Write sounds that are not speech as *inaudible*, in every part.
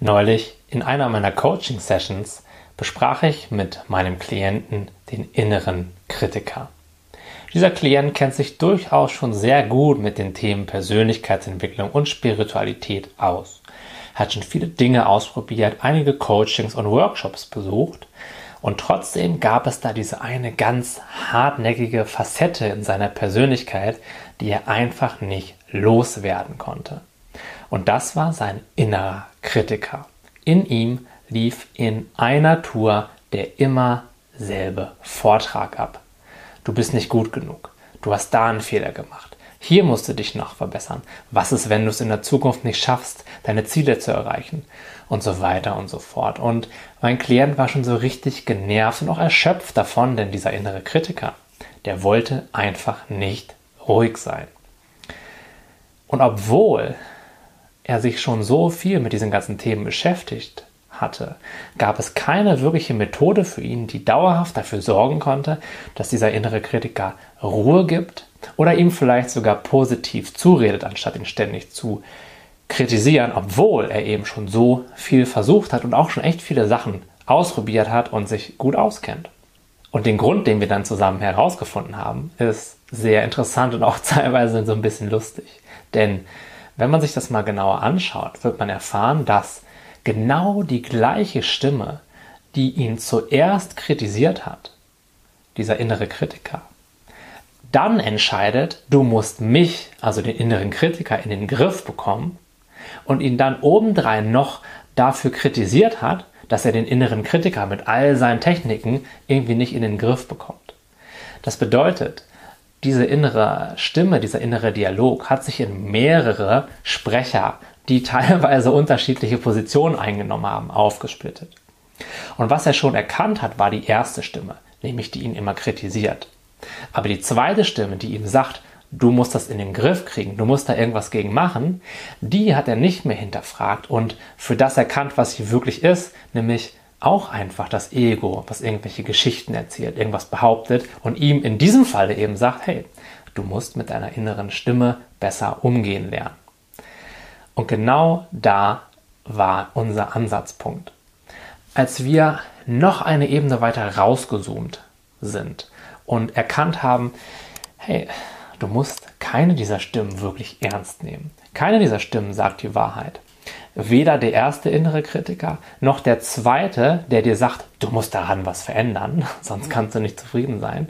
Neulich in einer meiner Coaching-Sessions besprach ich mit meinem Klienten den inneren Kritiker. Dieser Klient kennt sich durchaus schon sehr gut mit den Themen Persönlichkeitsentwicklung und Spiritualität aus. Hat schon viele Dinge ausprobiert, einige Coachings und Workshops besucht und trotzdem gab es da diese eine ganz hartnäckige Facette in seiner Persönlichkeit, die er einfach nicht loswerden konnte. Und das war sein innerer Kritiker. In ihm lief in einer Tour der immer selbe Vortrag ab. Du bist nicht gut genug. Du hast da einen Fehler gemacht. Hier musst du dich noch verbessern. Was ist, wenn du es in der Zukunft nicht schaffst, deine Ziele zu erreichen? Und so weiter und so fort. Und mein Klient war schon so richtig genervt und auch erschöpft davon, denn dieser innere Kritiker, der wollte einfach nicht ruhig sein. Und obwohl er sich schon so viel mit diesen ganzen Themen beschäftigt hatte, gab es keine wirkliche Methode für ihn, die dauerhaft dafür sorgen konnte, dass dieser innere Kritiker Ruhe gibt oder ihm vielleicht sogar positiv zuredet, anstatt ihn ständig zu kritisieren, obwohl er eben schon so viel versucht hat und auch schon echt viele Sachen ausprobiert hat und sich gut auskennt. Und den Grund, den wir dann zusammen herausgefunden haben, ist sehr interessant und auch *laughs* teilweise so ein bisschen lustig. Denn wenn man sich das mal genauer anschaut, wird man erfahren, dass genau die gleiche Stimme, die ihn zuerst kritisiert hat, dieser innere Kritiker, dann entscheidet, du musst mich, also den inneren Kritiker, in den Griff bekommen und ihn dann obendrein noch dafür kritisiert hat, dass er den inneren Kritiker mit all seinen Techniken irgendwie nicht in den Griff bekommt. Das bedeutet, diese innere Stimme, dieser innere Dialog hat sich in mehrere Sprecher, die *laughs* teilweise unterschiedliche Positionen eingenommen haben, aufgesplittet. Und was er schon erkannt hat, war die erste Stimme, nämlich die ihn immer kritisiert. Aber die zweite Stimme, die ihm sagt, du musst das in den Griff kriegen, du musst da irgendwas gegen machen, die hat er nicht mehr hinterfragt und für das erkannt, was sie wirklich ist, nämlich auch einfach das Ego, was irgendwelche Geschichten erzählt, irgendwas behauptet und ihm in diesem Falle eben sagt, hey, du musst mit deiner inneren Stimme besser umgehen lernen. Und genau da war unser Ansatzpunkt. Als wir noch eine Ebene weiter rausgezoomt sind und erkannt haben, hey, du musst keine dieser Stimmen wirklich ernst nehmen. Keine dieser Stimmen sagt die Wahrheit weder der erste innere Kritiker noch der zweite, der dir sagt, du musst daran was verändern, *laughs* sonst kannst du nicht zufrieden sein.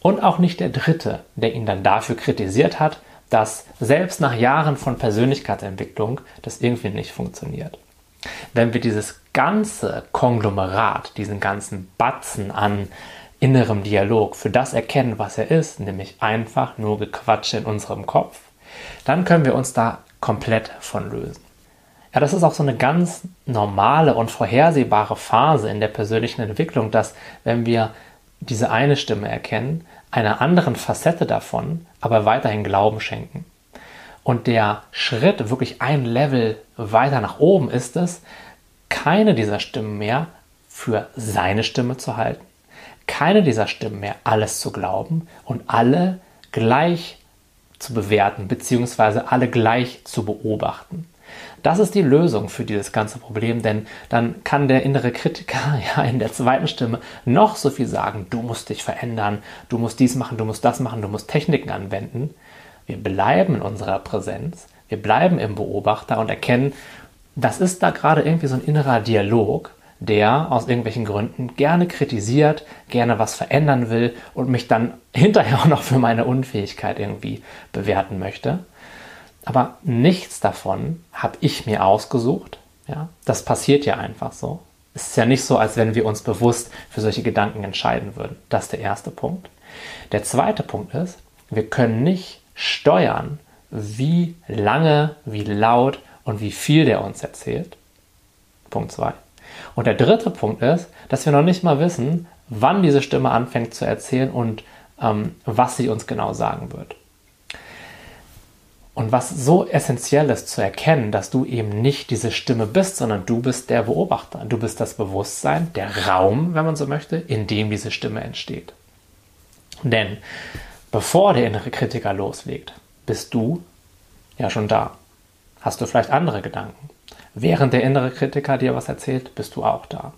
Und auch nicht der dritte, der ihn dann dafür kritisiert hat, dass selbst nach Jahren von Persönlichkeitsentwicklung das irgendwie nicht funktioniert. Wenn wir dieses ganze Konglomerat, diesen ganzen Batzen an innerem Dialog für das erkennen, was er ist, nämlich einfach nur Gequatsche in unserem Kopf, dann können wir uns da komplett von lösen. Ja, das ist auch so eine ganz normale und vorhersehbare Phase in der persönlichen Entwicklung, dass wenn wir diese eine Stimme erkennen, einer anderen Facette davon aber weiterhin Glauben schenken. Und der Schritt wirklich ein Level weiter nach oben ist es, keine dieser Stimmen mehr für seine Stimme zu halten, keine dieser Stimmen mehr alles zu glauben und alle gleich zu bewerten, beziehungsweise alle gleich zu beobachten. Das ist die Lösung für dieses ganze Problem, denn dann kann der innere Kritiker *laughs* ja in der zweiten Stimme noch so viel sagen, du musst dich verändern, du musst dies machen, du musst das machen, du musst Techniken anwenden. Wir bleiben in unserer Präsenz, wir bleiben im Beobachter und erkennen, das ist da gerade irgendwie so ein innerer Dialog, der aus irgendwelchen Gründen gerne kritisiert, gerne was verändern will und mich dann *laughs* hinterher auch noch für meine Unfähigkeit irgendwie bewerten möchte. Aber nichts davon habe ich mir ausgesucht. Ja, das passiert ja einfach so. Es ist ja nicht so, als wenn wir uns bewusst für solche Gedanken entscheiden würden. Das ist der erste Punkt. Der zweite Punkt ist, wir können nicht steuern, wie lange, wie laut und wie viel der uns erzählt. Punkt zwei. Und der dritte Punkt ist, dass wir noch nicht mal wissen, wann diese Stimme anfängt zu erzählen und ähm, was sie uns genau sagen wird. Und was so essentiell ist zu erkennen, dass du eben nicht diese Stimme bist, sondern du bist der Beobachter. Du bist das Bewusstsein, der Raum, wenn man so möchte, in dem diese Stimme entsteht. Denn bevor der innere Kritiker loslegt, bist du ja schon da. Hast du vielleicht andere Gedanken? Während der innere Kritiker dir was erzählt, bist du auch da.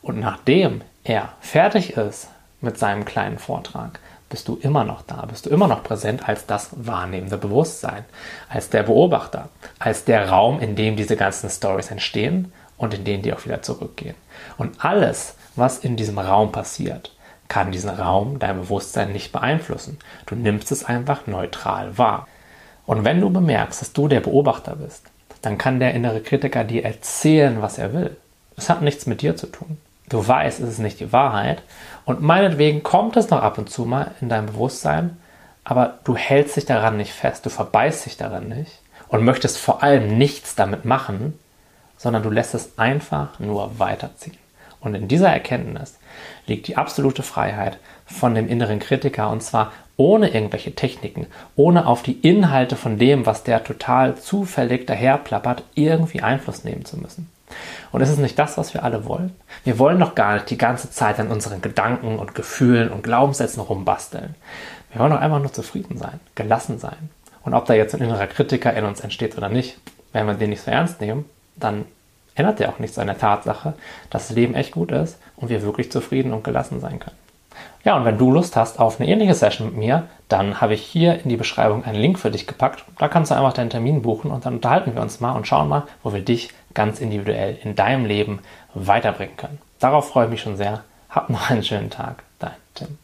Und nachdem er fertig ist mit seinem kleinen Vortrag, bist du immer noch da, bist du immer noch präsent als das wahrnehmende Bewusstsein, als der Beobachter, als der Raum, in dem diese ganzen Stories entstehen und in denen die auch wieder zurückgehen. Und alles, was in diesem Raum passiert, kann diesen Raum, dein Bewusstsein nicht beeinflussen. Du nimmst es einfach neutral wahr. Und wenn du bemerkst, dass du der Beobachter bist, dann kann der innere Kritiker dir erzählen, was er will. Es hat nichts mit dir zu tun. Du weißt, es ist nicht die Wahrheit. Und meinetwegen kommt es noch ab und zu mal in dein Bewusstsein, aber du hältst dich daran nicht fest, du verbeißt dich daran nicht und möchtest vor allem nichts damit machen, sondern du lässt es einfach nur weiterziehen. Und in dieser Erkenntnis liegt die absolute Freiheit von dem inneren Kritiker und zwar ohne irgendwelche Techniken, ohne auf die Inhalte von dem, was der total zufällig daherplappert, irgendwie Einfluss nehmen zu müssen. Und ist es nicht das, was wir alle wollen? Wir wollen doch gar nicht die ganze Zeit an unseren Gedanken und Gefühlen und Glaubenssätzen rumbasteln. Wir wollen doch einfach nur zufrieden sein, gelassen sein. Und ob da jetzt ein innerer Kritiker in uns entsteht oder nicht, wenn wir den nicht so ernst nehmen, dann ändert der auch nichts an der Tatsache, dass das Leben echt gut ist und wir wirklich zufrieden und gelassen sein können. Ja, und wenn du Lust hast auf eine ähnliche Session mit mir, dann habe ich hier in die Beschreibung einen Link für dich gepackt. Da kannst du einfach deinen Termin buchen und dann unterhalten wir uns mal und schauen mal, wo wir dich ganz individuell in deinem Leben weiterbringen können. Darauf freue ich mich schon sehr. Hab noch einen schönen Tag. Dein Tim.